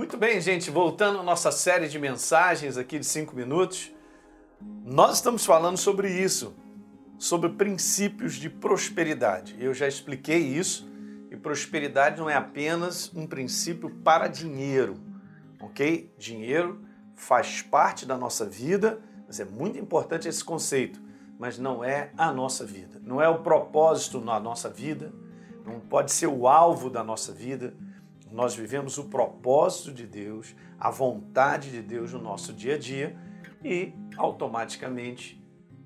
Muito bem, gente, voltando à nossa série de mensagens aqui de cinco minutos, nós estamos falando sobre isso, sobre princípios de prosperidade. Eu já expliquei isso, e prosperidade não é apenas um princípio para dinheiro, ok? Dinheiro faz parte da nossa vida, mas é muito importante esse conceito, mas não é a nossa vida, não é o propósito na nossa vida, não pode ser o alvo da nossa vida nós vivemos o propósito de Deus, a vontade de Deus no nosso dia a dia e automaticamente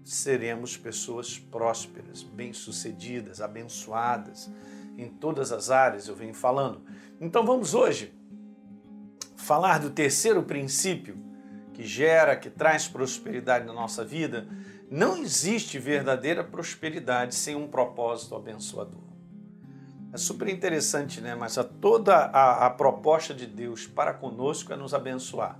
seremos pessoas prósperas, bem-sucedidas, abençoadas em todas as áreas, eu venho falando. Então vamos hoje falar do terceiro princípio que gera, que traz prosperidade na nossa vida. Não existe verdadeira prosperidade sem um propósito abençoador. É super interessante, né? Mas toda a, a proposta de Deus para conosco é nos abençoar.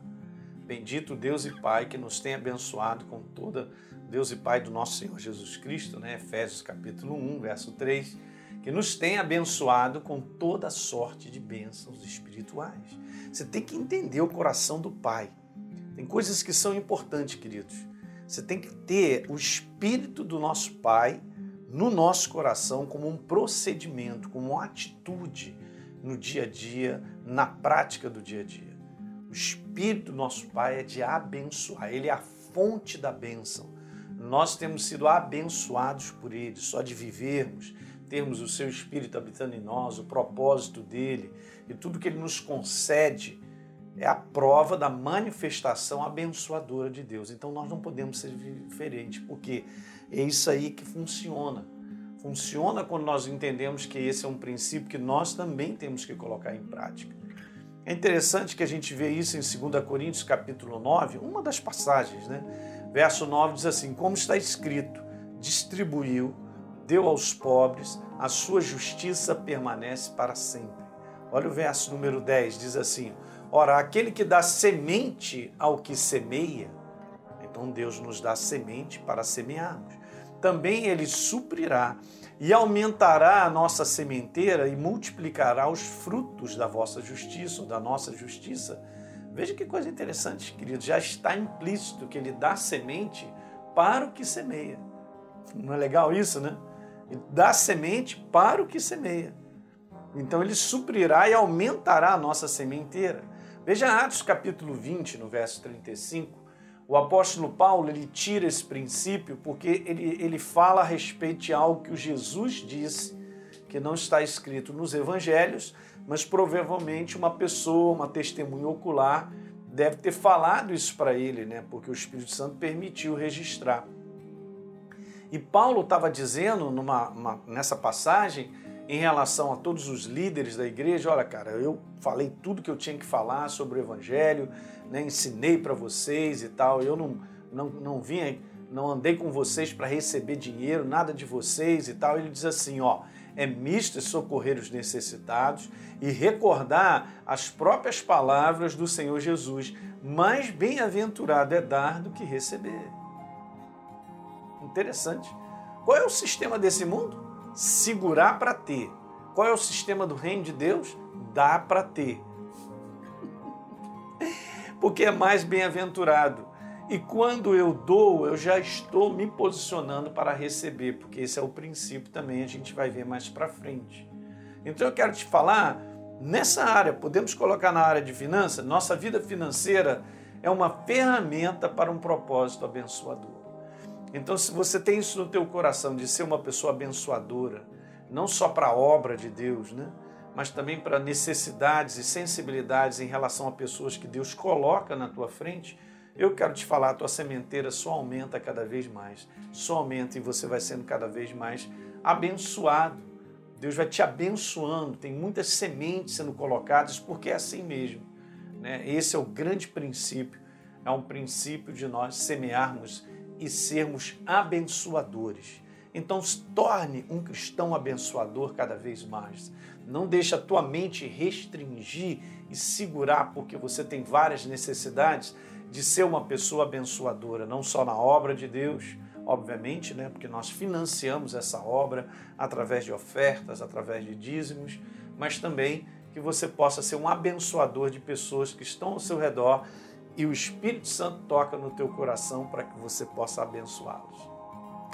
Bendito Deus e Pai que nos tem abençoado com toda Deus e Pai do nosso Senhor Jesus Cristo, né? Efésios capítulo 1, verso 3, que nos tem abençoado com toda sorte de bênçãos espirituais. Você tem que entender o coração do Pai. Tem coisas que são importantes, queridos. Você tem que ter o espírito do nosso Pai no nosso coração como um procedimento, como uma atitude no dia a dia, na prática do dia a dia. O Espírito do nosso Pai é de abençoar, ele é a fonte da bênção. Nós temos sido abençoados por ele, só de vivermos, termos o seu Espírito habitando em nós, o propósito dele e tudo que ele nos concede é a prova da manifestação abençoadora de Deus. Então nós não podemos ser diferentes, porque é isso aí que funciona. Funciona quando nós entendemos que esse é um princípio que nós também temos que colocar em prática. É interessante que a gente vê isso em 2 Coríntios capítulo 9, uma das passagens, né? Verso 9 diz assim: Como está escrito, distribuiu, deu aos pobres, a sua justiça permanece para sempre. Olha o verso número 10, diz assim: Ora, aquele que dá semente ao que semeia, então Deus nos dá semente para semearmos. Também Ele suprirá e aumentará a nossa sementeira e multiplicará os frutos da vossa justiça, ou da nossa justiça. Veja que coisa interessante, querido. Já está implícito que Ele dá semente para o que semeia. Não é legal isso, né? Ele dá semente para o que semeia. Então ele suprirá e aumentará a nossa sementeira. Veja Atos capítulo 20, no verso 35. O apóstolo Paulo ele tira esse princípio porque ele, ele fala a respeito de algo que o Jesus disse, que não está escrito nos evangelhos, mas provavelmente uma pessoa, uma testemunha ocular, deve ter falado isso para ele, né? porque o Espírito Santo permitiu registrar. E Paulo estava dizendo numa, uma, nessa passagem em relação a todos os líderes da igreja, olha, cara, eu falei tudo que eu tinha que falar sobre o evangelho, né, ensinei para vocês e tal, eu não, não, não vim, não andei com vocês para receber dinheiro, nada de vocês e tal. Ele diz assim, ó, é misto socorrer os necessitados e recordar as próprias palavras do Senhor Jesus, mais bem-aventurado é dar do que receber. Interessante. Qual é o sistema desse mundo? Segurar para ter. Qual é o sistema do reino de Deus? Dá para ter. Porque é mais bem-aventurado. E quando eu dou, eu já estou me posicionando para receber, porque esse é o princípio também, a gente vai ver mais para frente. Então eu quero te falar nessa área, podemos colocar na área de finanças, nossa vida financeira é uma ferramenta para um propósito abençoador. Então, se você tem isso no teu coração de ser uma pessoa abençoadora, não só para a obra de Deus, né? mas também para necessidades e sensibilidades em relação a pessoas que Deus coloca na tua frente, eu quero te falar, a tua sementeira só aumenta cada vez mais, só aumenta e você vai sendo cada vez mais abençoado. Deus vai te abençoando, tem muitas sementes sendo colocadas, porque é assim mesmo. Né? Esse é o grande princípio, é um princípio de nós semearmos e sermos abençoadores. Então, se torne um cristão abençoador cada vez mais. Não deixe a tua mente restringir e segurar, porque você tem várias necessidades de ser uma pessoa abençoadora, não só na obra de Deus, obviamente, né, porque nós financiamos essa obra através de ofertas, através de dízimos, mas também que você possa ser um abençoador de pessoas que estão ao seu redor e o Espírito Santo toca no teu coração para que você possa abençoá-los.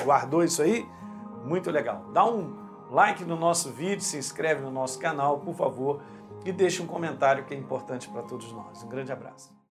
Guardou isso aí? Muito legal. Dá um like no nosso vídeo, se inscreve no nosso canal, por favor, e deixa um comentário que é importante para todos nós. Um grande abraço.